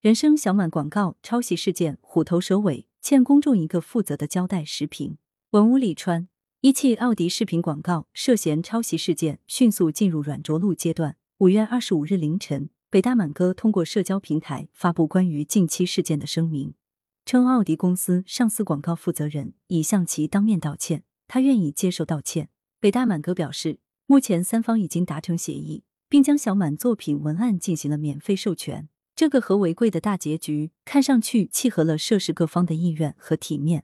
人生小满广告抄袭事件虎头蛇尾，欠公众一个负责的交代。视频：文屋里川。一汽奥迪视频广告涉嫌抄袭事件迅速进入软着陆阶段。五月二十五日凌晨，北大满哥通过社交平台发布关于近期事件的声明，称奥迪公司上司广告负责人已向其当面道歉，他愿意接受道歉。北大满哥表示，目前三方已经达成协议，并将小满作品文案进行了免费授权。这个和为贵的大结局看上去契合了涉事各方的意愿和体面。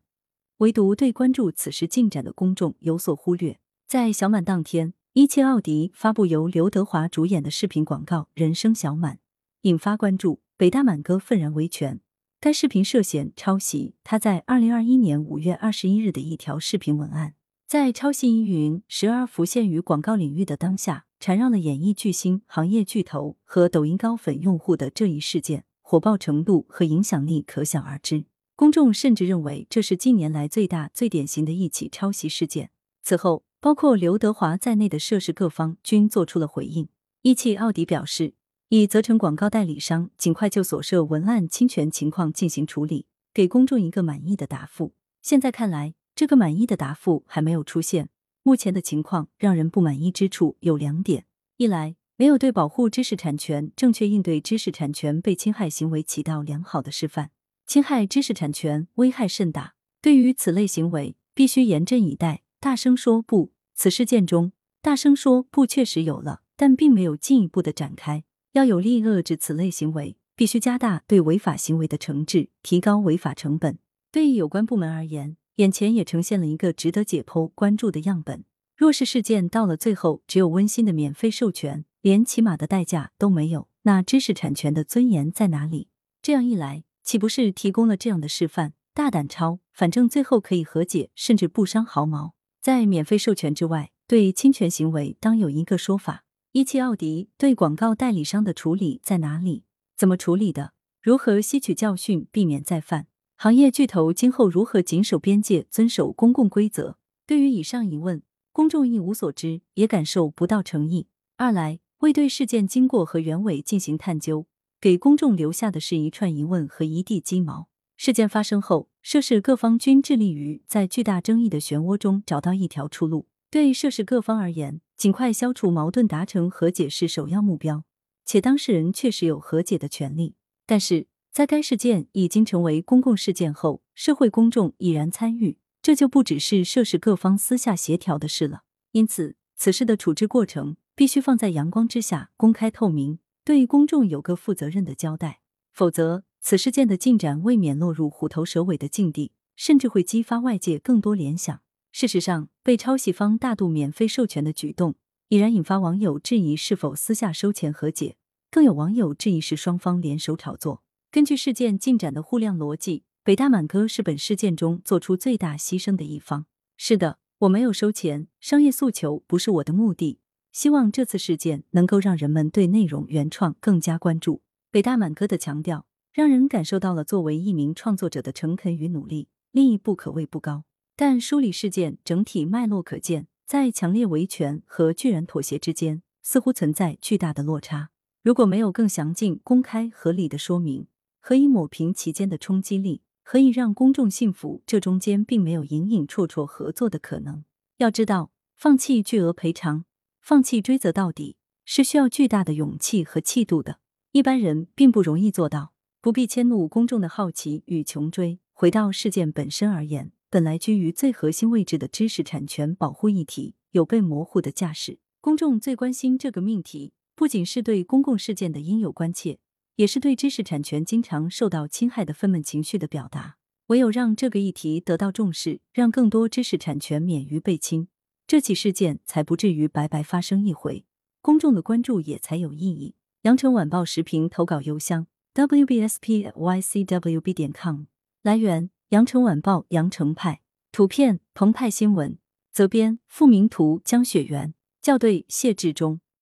唯独对关注此事进展的公众有所忽略。在小满当天，一汽奥迪发布由刘德华主演的视频广告《人生小满》，引发关注。北大满哥愤然维权，该视频涉嫌抄袭他在二零二一年五月二十一日的一条视频文案。在抄袭疑云时而浮现于广告领域的当下，缠绕了演艺巨星、行业巨头和抖音高粉用户的这一事件，火爆程度和影响力可想而知。公众甚至认为这是近年来最大、最典型的一起抄袭事件。此后，包括刘德华在内的涉事各方均做出了回应。一汽奥迪表示，已责成广告代理商尽快就所涉文案侵权情况进行处理，给公众一个满意的答复。现在看来，这个满意的答复还没有出现。目前的情况让人不满意之处有两点：一来，没有对保护知识产权、正确应对知识产权被侵害行为起到良好的示范。侵害知识产权危害甚大，对于此类行为，必须严阵以待，大声说不。此事件中，大声说不确实有了，但并没有进一步的展开。要有力遏制此类行为，必须加大对违法行为的惩治，提高违法成本。对于有关部门而言，眼前也呈现了一个值得解剖关注的样本。若是事件到了最后，只有温馨的免费授权，连起码的代价都没有，那知识产权的尊严在哪里？这样一来。岂不是提供了这样的示范？大胆抄，反正最后可以和解，甚至不伤毫毛。在免费授权之外，对侵权行为当有一个说法。一汽奥迪对广告代理商的处理在哪里？怎么处理的？如何吸取教训，避免再犯？行业巨头今后如何谨守边界，遵守公共规则？对于以上疑问，公众一无所知，也感受不到诚意。二来，未对事件经过和原委进行探究。给公众留下的是一串疑问和一地鸡毛。事件发生后，涉事各方均致力于在巨大争议的漩涡中找到一条出路。对涉事各方而言，尽快消除矛盾、达成和解是首要目标，且当事人确实有和解的权利。但是，在该事件已经成为公共事件后，社会公众已然参与，这就不只是涉事各方私下协调的事了。因此，此事的处置过程必须放在阳光之下，公开透明。对公众有个负责任的交代，否则此事件的进展未免落入虎头蛇尾的境地，甚至会激发外界更多联想。事实上，被抄袭方大度免费授权的举动，已然引发网友质疑是否私下收钱和解，更有网友质疑是双方联手炒作。根据事件进展的互量逻辑，北大满哥是本事件中做出最大牺牲的一方。是的，我没有收钱，商业诉求不是我的目的。希望这次事件能够让人们对内容原创更加关注。北大满哥的强调，让人感受到了作为一名创作者的诚恳与努力。利益不可谓不高，但梳理事件整体脉络可见，在强烈维权和巨人妥协之间，似乎存在巨大的落差。如果没有更详尽、公开、合理的说明，何以抹平其间的冲击力？何以让公众信服这中间并没有隐隐绰绰合作的可能？要知道，放弃巨额赔偿。放弃追责到底是需要巨大的勇气和气度的，一般人并不容易做到。不必迁怒公众的好奇与穷追。回到事件本身而言，本来居于最核心位置的知识产权保护议题有被模糊的架势。公众最关心这个命题，不仅是对公共事件的应有关切，也是对知识产权经常受到侵害的愤懑情绪的表达。唯有让这个议题得到重视，让更多知识产权免于被侵。这起事件才不至于白白发生一回，公众的关注也才有意义。羊城晚报时评投稿邮箱：wbspycwb 点 com。来源：羊城晚报羊城派。图片：澎湃新闻。责编：付明图。江雪源。校对：谢志忠。